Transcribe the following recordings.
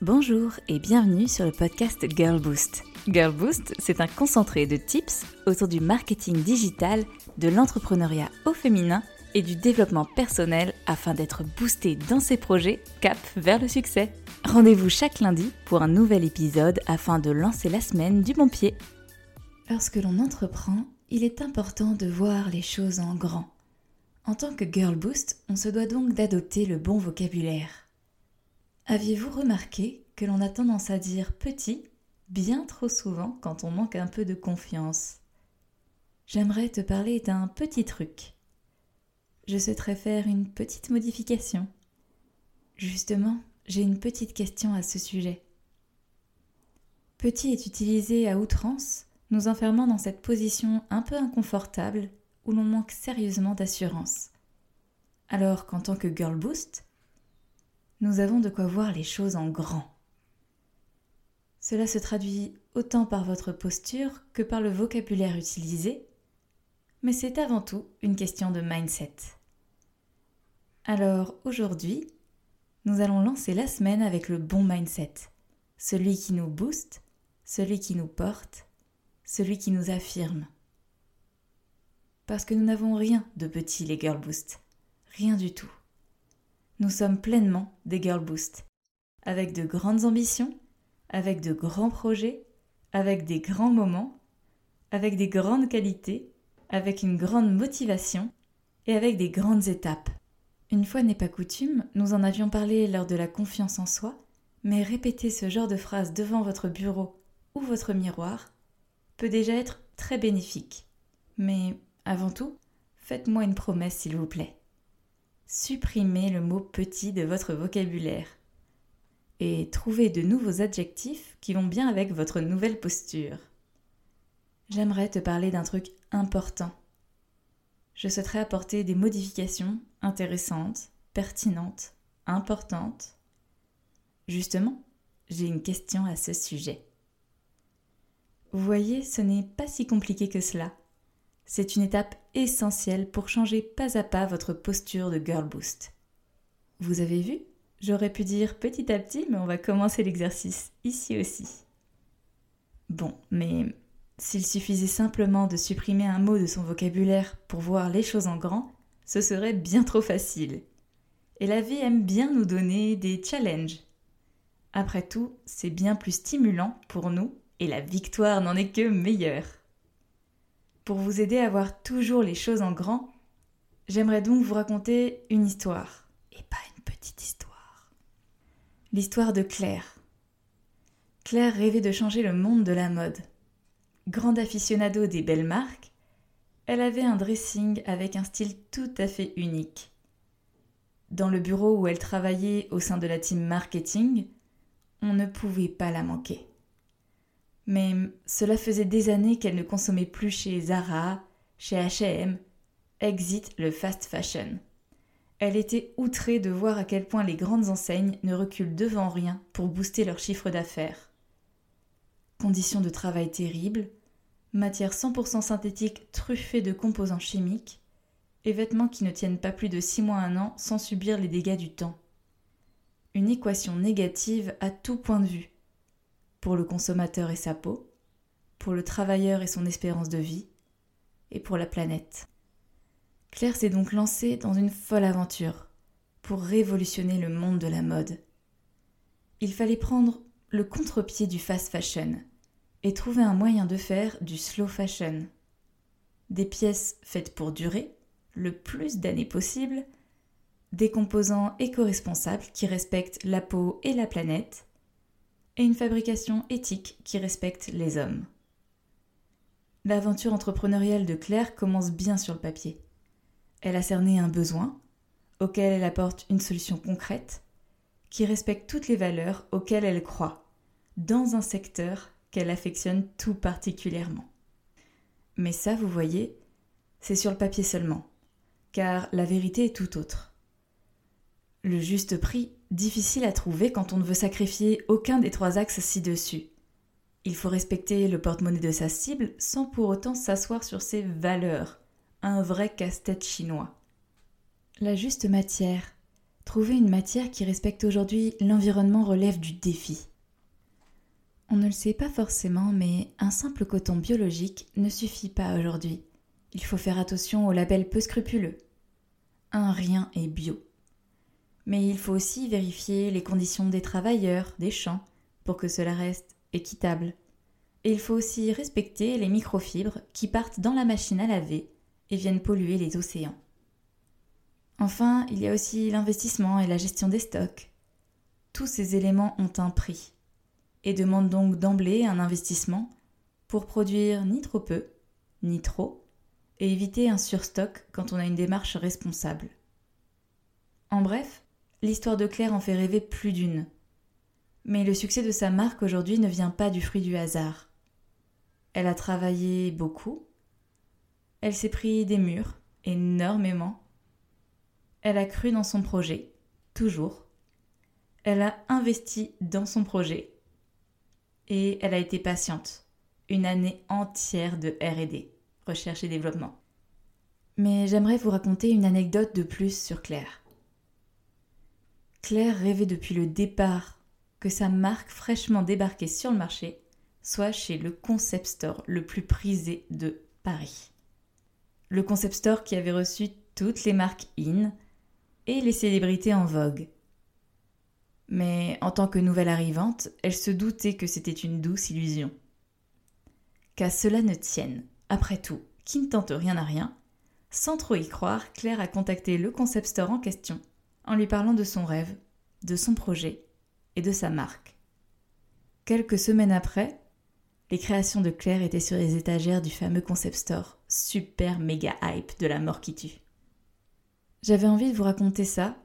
Bonjour et bienvenue sur le podcast Girl Boost. Girl Boost, c'est un concentré de tips autour du marketing digital, de l'entrepreneuriat au féminin et du développement personnel afin d'être boosté dans ses projets cap vers le succès. Rendez-vous chaque lundi pour un nouvel épisode afin de lancer la semaine du bon pied. Lorsque l'on entreprend, il est important de voir les choses en grand. En tant que Girl Boost, on se doit donc d'adopter le bon vocabulaire. Aviez-vous remarqué que l'on a tendance à dire petit bien trop souvent quand on manque un peu de confiance? J'aimerais te parler d'un petit truc. Je souhaiterais faire une petite modification. Justement, j'ai une petite question à ce sujet. Petit est utilisé à outrance, nous enfermant dans cette position un peu inconfortable où l'on manque sérieusement d'assurance. Alors qu'en tant que Girl Boost, nous avons de quoi voir les choses en grand. Cela se traduit autant par votre posture que par le vocabulaire utilisé, mais c'est avant tout une question de mindset. Alors aujourd'hui, nous allons lancer la semaine avec le bon mindset, celui qui nous booste, celui qui nous porte, celui qui nous affirme. Parce que nous n'avons rien de petit les Girl Boost, rien du tout nous sommes pleinement des Girl Boost, avec de grandes ambitions, avec de grands projets, avec des grands moments, avec des grandes qualités, avec une grande motivation et avec des grandes étapes. Une fois n'est pas coutume, nous en avions parlé lors de la confiance en soi, mais répéter ce genre de phrase devant votre bureau ou votre miroir peut déjà être très bénéfique. Mais avant tout, faites-moi une promesse s'il vous plaît. Supprimez le mot petit de votre vocabulaire et trouvez de nouveaux adjectifs qui vont bien avec votre nouvelle posture. J'aimerais te parler d'un truc important. Je souhaiterais apporter des modifications intéressantes, pertinentes, importantes. Justement, j'ai une question à ce sujet. Vous voyez, ce n'est pas si compliqué que cela. C'est une étape essentielle pour changer pas à pas votre posture de Girl Boost. Vous avez vu? J'aurais pu dire petit à petit, mais on va commencer l'exercice ici aussi. Bon, mais s'il suffisait simplement de supprimer un mot de son vocabulaire pour voir les choses en grand, ce serait bien trop facile. Et la vie aime bien nous donner des challenges. Après tout, c'est bien plus stimulant pour nous et la victoire n'en est que meilleure. Pour vous aider à voir toujours les choses en grand, j'aimerais donc vous raconter une histoire. Et pas une petite histoire. L'histoire de Claire. Claire rêvait de changer le monde de la mode. Grande aficionado des belles marques, elle avait un dressing avec un style tout à fait unique. Dans le bureau où elle travaillait au sein de la team marketing, on ne pouvait pas la manquer. Mais cela faisait des années qu'elle ne consommait plus chez Zara, chez HM, exit le fast fashion. Elle était outrée de voir à quel point les grandes enseignes ne reculent devant rien pour booster leur chiffre d'affaires. Conditions de travail terribles, matières 100% synthétiques truffées de composants chimiques, et vêtements qui ne tiennent pas plus de 6 mois à un an sans subir les dégâts du temps. Une équation négative à tout point de vue, pour le consommateur et sa peau, pour le travailleur et son espérance de vie, et pour la planète. Claire s'est donc lancée dans une folle aventure pour révolutionner le monde de la mode. Il fallait prendre le contre-pied du fast fashion et trouver un moyen de faire du slow fashion. Des pièces faites pour durer, le plus d'années possible, des composants éco-responsables qui respectent la peau et la planète, et une fabrication éthique qui respecte les hommes. L'aventure entrepreneuriale de Claire commence bien sur le papier. Elle a cerné un besoin, auquel elle apporte une solution concrète, qui respecte toutes les valeurs auxquelles elle croit, dans un secteur qu'elle affectionne tout particulièrement. Mais ça, vous voyez, c'est sur le papier seulement, car la vérité est tout autre. Le juste prix, difficile à trouver quand on ne veut sacrifier aucun des trois axes ci-dessus. Il faut respecter le porte-monnaie de sa cible sans pour autant s'asseoir sur ses valeurs. Un vrai casse-tête chinois. La juste matière, Trouver une matière qui respecte aujourd'hui l'environnement relève du défi. On ne le sait pas forcément, mais un simple coton biologique ne suffit pas aujourd'hui. Il faut faire attention aux labels peu scrupuleux. Un rien est bio. Mais il faut aussi vérifier les conditions des travailleurs, des champs, pour que cela reste équitable. Et il faut aussi respecter les microfibres qui partent dans la machine à laver et viennent polluer les océans. Enfin, il y a aussi l'investissement et la gestion des stocks. Tous ces éléments ont un prix et demandent donc d'emblée un investissement pour produire ni trop peu, ni trop, et éviter un surstock quand on a une démarche responsable. En bref, l'histoire de Claire en fait rêver plus d'une. Mais le succès de sa marque aujourd'hui ne vient pas du fruit du hasard. Elle a travaillé beaucoup. Elle s'est pris des murs, énormément. Elle a cru dans son projet, toujours. Elle a investi dans son projet. Et elle a été patiente. Une année entière de RD, recherche et développement. Mais j'aimerais vous raconter une anecdote de plus sur Claire. Claire rêvait depuis le départ que sa marque fraîchement débarquée sur le marché soit chez le concept store le plus prisé de Paris. Le concept store qui avait reçu toutes les marques in et les célébrités en vogue. Mais en tant que nouvelle arrivante, elle se doutait que c'était une douce illusion. Qu'à cela ne tienne, après tout, qui ne tente rien à rien, sans trop y croire, Claire a contacté le concept store en question, en lui parlant de son rêve, de son projet et de sa marque. Quelques semaines après, les créations de Claire étaient sur les étagères du fameux concept store, super méga hype de la mort qui tue. J'avais envie de vous raconter ça,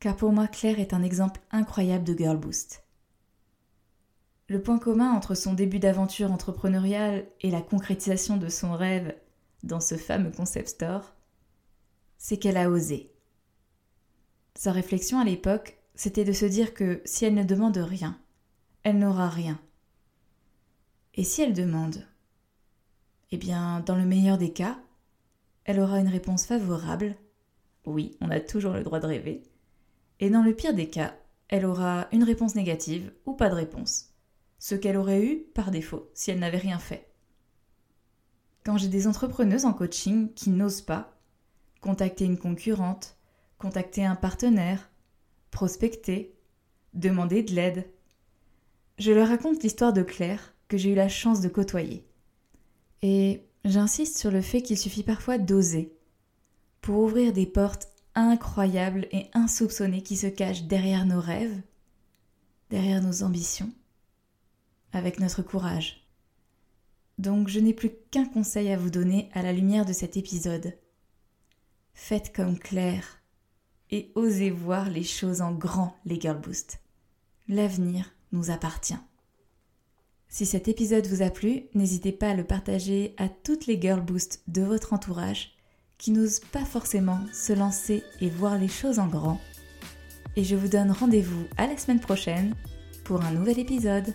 car pour moi Claire est un exemple incroyable de Girl Boost. Le point commun entre son début d'aventure entrepreneuriale et la concrétisation de son rêve dans ce fameux concept store, c'est qu'elle a osé. Sa réflexion à l'époque, c'était de se dire que si elle ne demande rien, elle n'aura rien. Et si elle demande Eh bien, dans le meilleur des cas, elle aura une réponse favorable. Oui, on a toujours le droit de rêver. Et dans le pire des cas, elle aura une réponse négative ou pas de réponse. Ce qu'elle aurait eu par défaut si elle n'avait rien fait. Quand j'ai des entrepreneuses en coaching qui n'osent pas contacter une concurrente, contacter un partenaire, prospecter, demander de l'aide, je leur raconte l'histoire de Claire que j'ai eu la chance de côtoyer. Et j'insiste sur le fait qu'il suffit parfois d'oser pour ouvrir des portes incroyables et insoupçonnées qui se cachent derrière nos rêves, derrière nos ambitions, avec notre courage. Donc je n'ai plus qu'un conseil à vous donner à la lumière de cet épisode. Faites comme Claire et osez voir les choses en grand, les Girl Boost. L'avenir nous appartient. Si cet épisode vous a plu, n'hésitez pas à le partager à toutes les girl boost de votre entourage qui n'osent pas forcément se lancer et voir les choses en grand. Et je vous donne rendez-vous à la semaine prochaine pour un nouvel épisode.